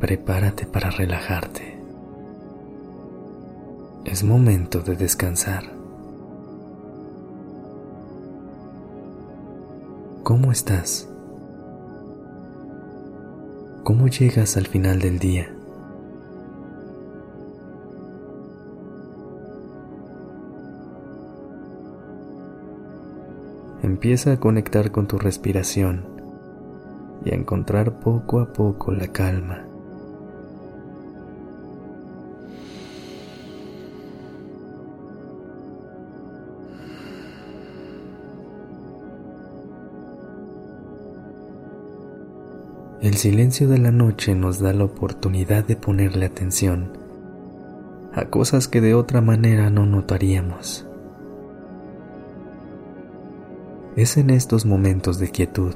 Prepárate para relajarte. Es momento de descansar. ¿Cómo estás? ¿Cómo llegas al final del día? Empieza a conectar con tu respiración y a encontrar poco a poco la calma. El silencio de la noche nos da la oportunidad de ponerle atención a cosas que de otra manera no notaríamos. Es en estos momentos de quietud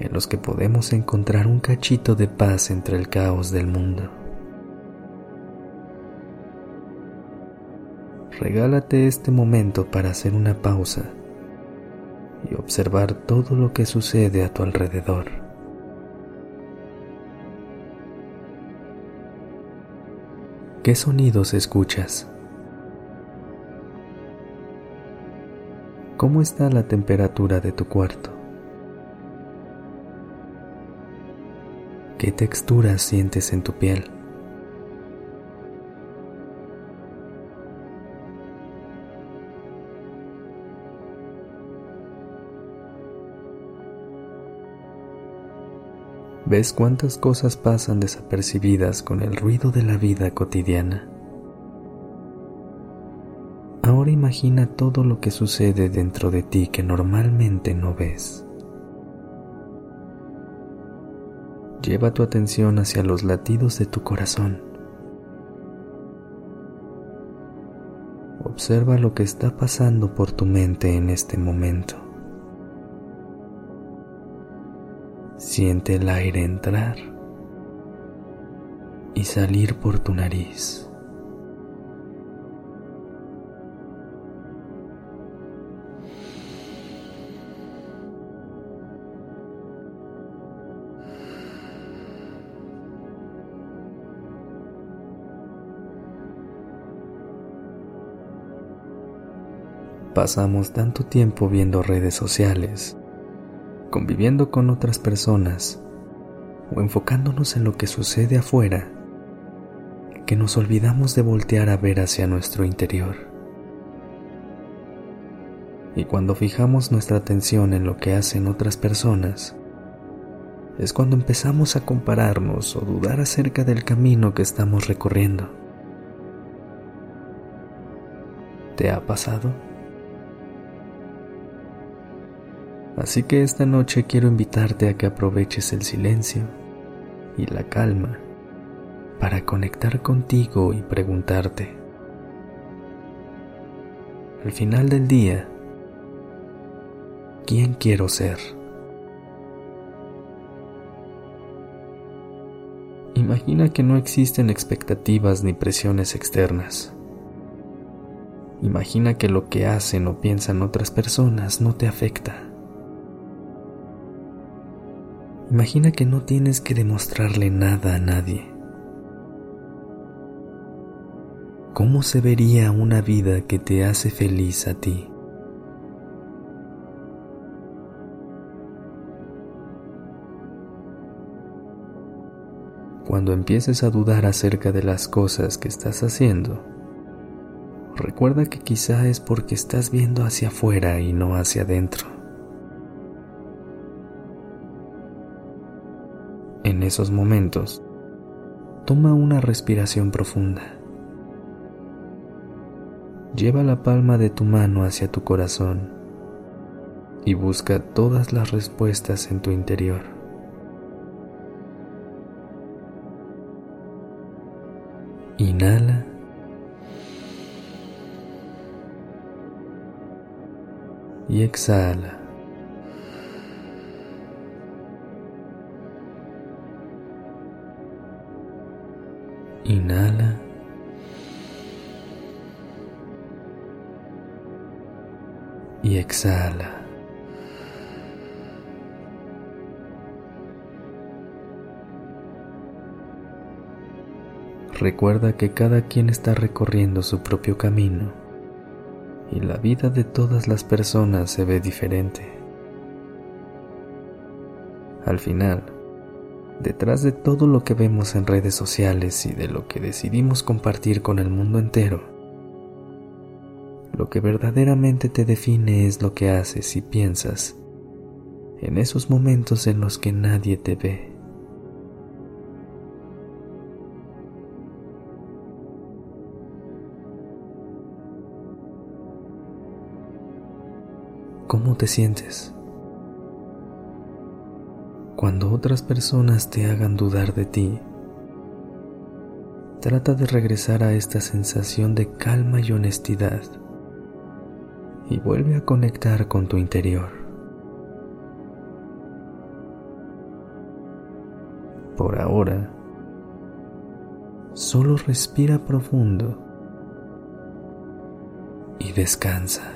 en los que podemos encontrar un cachito de paz entre el caos del mundo. Regálate este momento para hacer una pausa y observar todo lo que sucede a tu alrededor. ¿Qué sonidos escuchas? ¿Cómo está la temperatura de tu cuarto? ¿Qué texturas sientes en tu piel? ¿Ves cuántas cosas pasan desapercibidas con el ruido de la vida cotidiana? Ahora imagina todo lo que sucede dentro de ti que normalmente no ves. Lleva tu atención hacia los latidos de tu corazón. Observa lo que está pasando por tu mente en este momento. Siente el aire entrar y salir por tu nariz. Pasamos tanto tiempo viendo redes sociales conviviendo con otras personas o enfocándonos en lo que sucede afuera, que nos olvidamos de voltear a ver hacia nuestro interior. Y cuando fijamos nuestra atención en lo que hacen otras personas, es cuando empezamos a compararnos o dudar acerca del camino que estamos recorriendo. ¿Te ha pasado? Así que esta noche quiero invitarte a que aproveches el silencio y la calma para conectar contigo y preguntarte, al final del día, ¿quién quiero ser? Imagina que no existen expectativas ni presiones externas. Imagina que lo que hacen o piensan otras personas no te afecta. Imagina que no tienes que demostrarle nada a nadie. ¿Cómo se vería una vida que te hace feliz a ti? Cuando empieces a dudar acerca de las cosas que estás haciendo, recuerda que quizá es porque estás viendo hacia afuera y no hacia adentro. En esos momentos, toma una respiración profunda. Lleva la palma de tu mano hacia tu corazón y busca todas las respuestas en tu interior. Inhala. Y exhala. Inhala. Y exhala. Recuerda que cada quien está recorriendo su propio camino y la vida de todas las personas se ve diferente. Al final, detrás de todo lo que vemos en redes sociales y de lo que decidimos compartir con el mundo entero, lo que verdaderamente te define es lo que haces y piensas en esos momentos en los que nadie te ve. ¿Cómo te sientes? Cuando otras personas te hagan dudar de ti, trata de regresar a esta sensación de calma y honestidad y vuelve a conectar con tu interior. Por ahora, solo respira profundo y descansa.